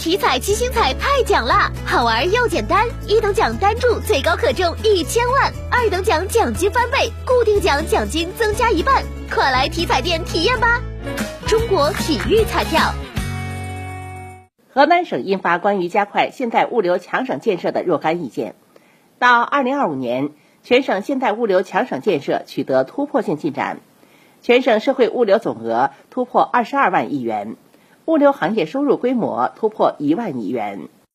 体彩七星彩太奖啦，好玩又简单，一等奖单注最高可中一千万，二等奖奖金翻倍，固定奖奖金增加一半，快来体彩店体验吧！中国体育彩票。河南省印发关于加快现代物流强省建设的若干意见，到二零二五年，全省现代物流强省建设取得突破性进展，全省社会物流总额突破二十二万亿元。物流行业收入规模突破一万亿元。